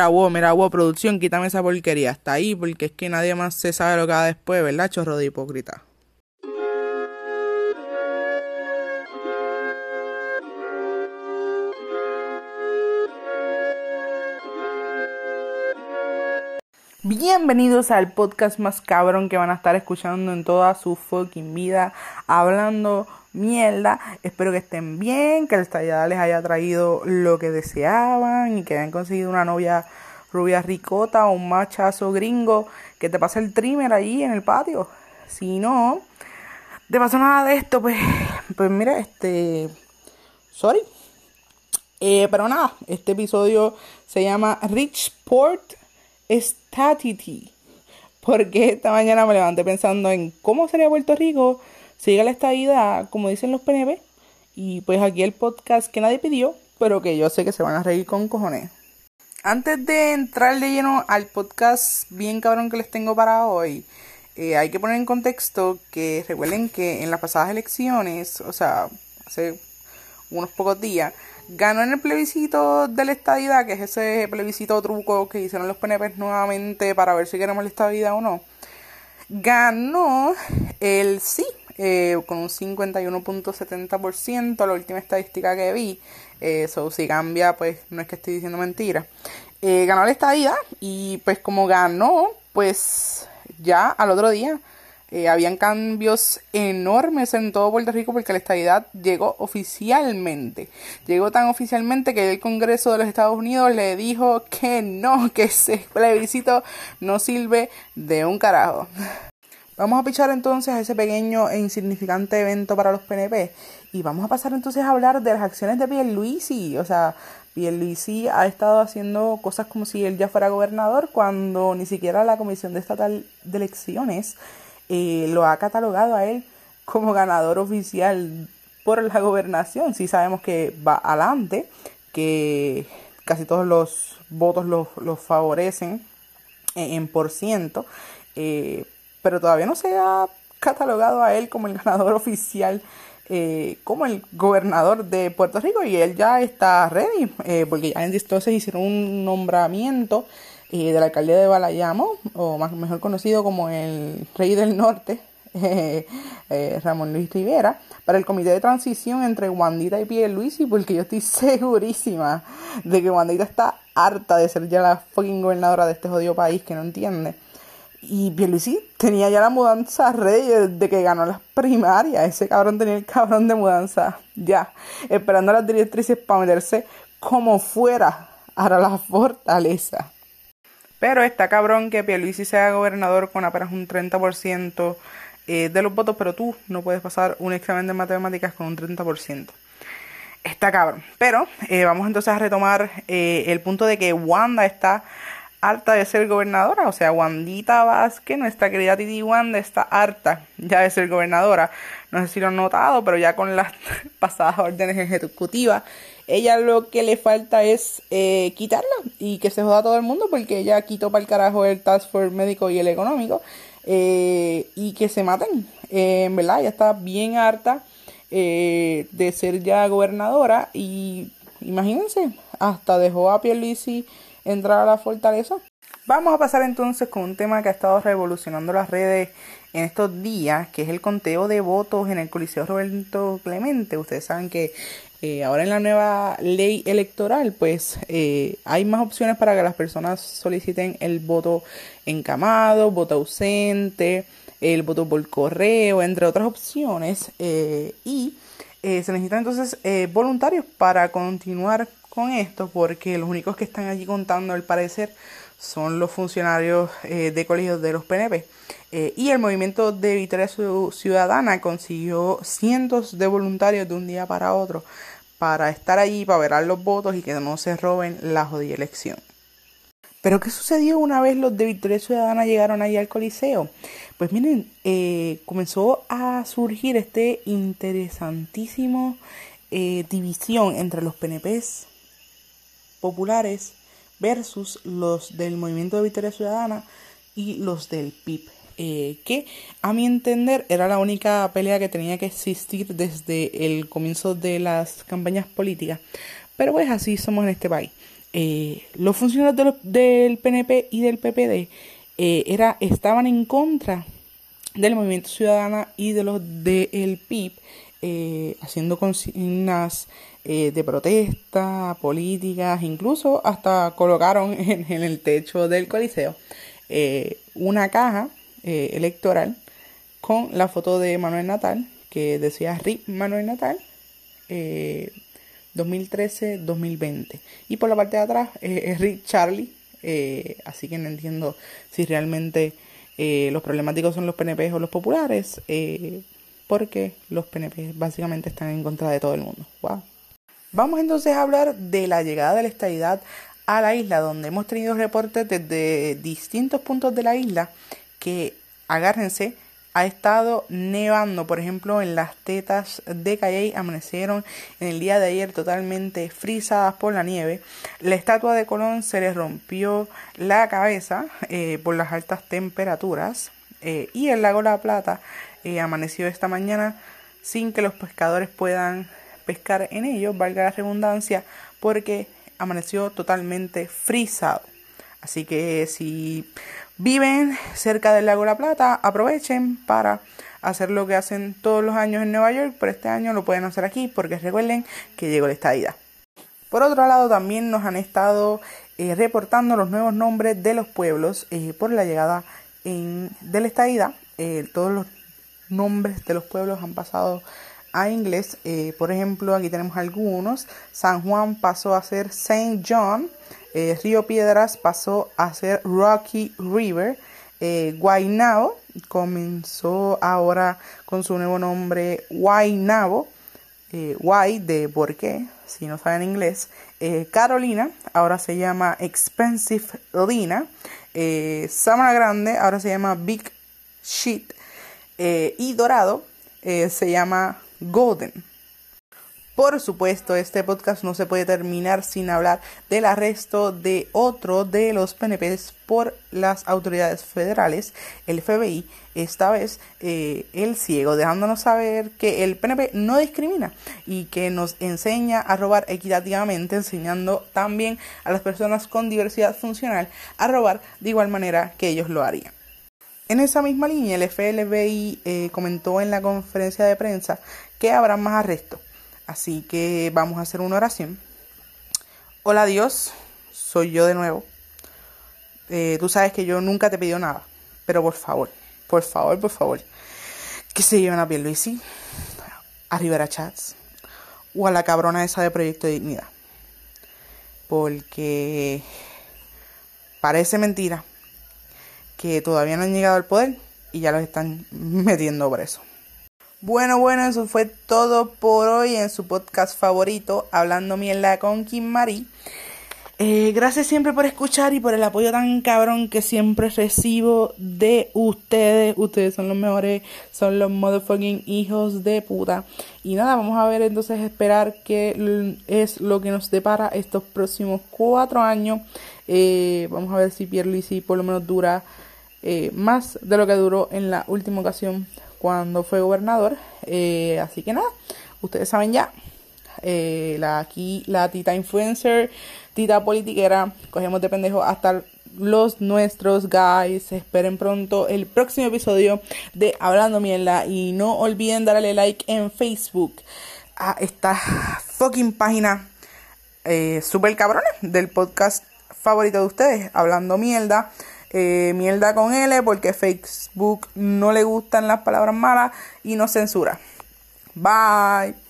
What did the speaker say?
Mira, wow, mira, wow, producción, quítame esa porquería. Hasta ahí, porque es que nadie más se sabe lo que va después, ¿verdad, chorro de hipócrita? Bienvenidos al podcast más cabrón que van a estar escuchando en toda su fucking vida, hablando mierda. Espero que estén bien, que el estallada les haya traído lo que deseaban y que hayan conseguido una novia rubia ricota o un machazo gringo que te pase el trimmer ahí en el patio. Si no te pasó nada de esto, pues, pues mira, este, sorry. Eh, pero nada, este episodio se llama Rich Port Statity. Porque esta mañana me levanté pensando en cómo sería Puerto Rico siga la estadidad, como dicen los PNP. Y pues aquí el podcast que nadie pidió, pero que yo sé que se van a reír con cojones. Antes de entrar de lleno al podcast bien cabrón que les tengo para hoy, eh, hay que poner en contexto que recuerden que en las pasadas elecciones, o sea, hace unos pocos días, ganó en el plebiscito de la estadidad, que es ese plebiscito truco que hicieron los PNP nuevamente para ver si queremos la estadidad o no. Ganó el sí eh, con un 51.70%, la última estadística que vi. Eso eh, si cambia, pues no es que estoy diciendo mentira. Eh, ganó la estadía y pues como ganó, pues ya al otro día habían cambios enormes en todo Puerto Rico porque la estadidad llegó oficialmente. Llegó tan oficialmente que el Congreso de los Estados Unidos le dijo que no, que ese plebiscito no sirve de un carajo. Vamos a pichar entonces a ese pequeño e insignificante evento para los PNP y vamos a pasar entonces a hablar de las acciones de Pierluisi. O sea, Pierluisi ha estado haciendo cosas como si él ya fuera gobernador cuando ni siquiera la Comisión de Estatal de Elecciones eh, lo ha catalogado a él como ganador oficial por la gobernación. Sí sabemos que va adelante, que casi todos los votos los, favorecen en, en por ciento. Eh, pero todavía no se ha catalogado a él como el ganador oficial, eh, como el gobernador de Puerto Rico y él ya está ready, eh, porque ya en entonces hicieron un nombramiento eh, del alcalde de Balayamo, o más mejor conocido como el rey del norte, Ramón Luis Rivera, para el comité de transición entre Wandita y Pierluisi, porque yo estoy segurísima de que Wandita está harta de ser ya la fucking gobernadora de este jodido país que no entiende. Y Pierluisi tenía ya la mudanza ready desde que ganó las primarias. Ese cabrón tenía el cabrón de mudanza ya, esperando las directrices para meterse como fuera a la fortaleza. Pero está cabrón que Pierluisi sea gobernador con apenas un 30% eh, de los votos, pero tú no puedes pasar un examen de matemáticas con un 30%. Está cabrón. Pero eh, vamos entonces a retomar eh, el punto de que Wanda está harta de ser gobernadora. O sea, Wandita Vázquez, nuestra querida Titi Wanda, está harta ya de ser gobernadora. No sé si lo han notado, pero ya con las pasadas órdenes ejecutivas, ella lo que le falta es eh, quitarla y que se joda a todo el mundo porque ella quitó para el carajo el Task Force médico y el económico eh, y que se maten. Eh, en verdad, ella está bien harta de ser ya gobernadora y imagínense, hasta dejó a Pierluisi entrar a la fortaleza. Vamos a pasar entonces con un tema que ha estado revolucionando las redes en estos días, que es el conteo de votos en el Coliseo Roberto Clemente. Ustedes saben que eh, ahora en la nueva ley electoral, pues eh, hay más opciones para que las personas soliciten el voto encamado, voto ausente, el voto por correo, entre otras opciones. Eh, y se necesitan entonces voluntarios para continuar con esto porque los únicos que están allí contando el parecer son los funcionarios eh, de colegios de los PNP. Eh, y el movimiento de Victoria Ciudadana consiguió cientos de voluntarios de un día para otro para estar allí, para ver los votos y que no se roben la jodida elección. Pero ¿qué sucedió una vez los de Victoria Ciudadana llegaron allí al Coliseo? Pues miren, eh, comenzó a surgir este interesantísimo división entre los PNPs populares versus los del Movimiento de Victoria Ciudadana y los del PIB. Eh, que a mi entender era la única pelea que tenía que existir desde el comienzo de las campañas políticas. Pero pues así somos en este país. eh, los funcionarios del PNP y del PPD eh, era, estaban en contra del movimiento ciudadano y de los del PIB, eh, haciendo consignas de protesta, políticas, incluso hasta colocaron en, el techo del Coliseo una caja electoral con la foto de Manuel Natal, que decía RIP Manuel Natal, 2013-2020. Y por la parte de atrás eh, es Rick Charlie, eh, así que no entiendo si realmente eh, los problemáticos son los PNP o los populares, porque los PNP básicamente están en contra de todo el mundo. Vamos entonces a hablar de la llegada de la estadidad a la isla, donde hemos tenido reportes desde distintos puntos de la isla que, agárrense, ha estado nevando, por ejemplo, en las tetas de Calley amanecieron en el día de ayer totalmente frisadas por la nieve. La estatua de Colón se le rompió la cabeza eh, por las altas temperaturas eh, y el lago La Plata eh, amaneció esta mañana sin que los pescadores puedan pescar en ellos, valga la redundancia, porque amaneció totalmente frisado. Así que si viven cerca del lago La Plata, aprovechen para hacer lo que hacen todos los años en Nueva York, pero este año lo pueden hacer aquí porque recuerden que llegó la estadía. Por otro lado, también nos han estado eh, reportando los nuevos nombres de los pueblos eh, por la llegada de la estadía. Eh, todos los nombres de los pueblos han pasado a inglés. por ejemplo, aquí tenemos algunos. San Juan pasó a ser Saint John. Eh, Río Piedras pasó a ser Rocky River. Eh, Guaynabo comenzó ahora con su nuevo nombre Guaynabo. Eh, Guay de por qué, si no saben inglés. Eh, Carolina ahora se llama Expensive Lina. Samara Grande ahora se llama Big Shit. y Dorado se llama Golden. Por supuesto, este podcast no se puede terminar sin hablar del arresto de otro de los PNPs por las autoridades federales, el FBI, esta vez eh, el ciego, dejándonos saber que el PNP no discrimina y que nos enseña a robar equitativamente, enseñando también a las personas con diversidad funcional a robar de igual manera que ellos lo harían. En esa misma línea, el FBI eh, comentó en la conferencia de prensa que habrá más arrestos Así que vamos a hacer una oración. Hola Dios, soy yo de nuevo. Eh, tú sabes que yo nunca te pido nada, pero por favor, por favor, por favor, que se lleven a Pierluisi, a Rivera Chats o a la cabrona esa de Proyecto de Dignidad. Porque parece mentira que todavía no han llegado al poder y ya los están metiendo preso. Bueno, bueno, eso fue todo por hoy en su podcast favorito, Hablando Mierda con Kim Marie. Eh, gracias siempre por escuchar y por el apoyo tan cabrón que siempre recibo de ustedes. Ustedes son los mejores, son los motherfucking hijos de puta. Y nada, vamos a ver entonces, esperar qué es lo que nos depara estos próximos cuatro años. Eh, vamos a ver si Pierluisi por lo menos dura eh, más de lo que duró en la última ocasión cuando fue gobernador. Eh, así que nada, ustedes saben ya. Eh, la, aquí la tita influencer, tita politiquera, cogemos de pendejo hasta los nuestros guys. Esperen pronto el próximo episodio de Hablando Mierda y no olviden darle like en Facebook a esta fucking página super cabrones del podcast favorito de ustedes, Hablando Mierda eh, mierda con L porque Facebook no le gustan las palabras malas y no censura. Bye.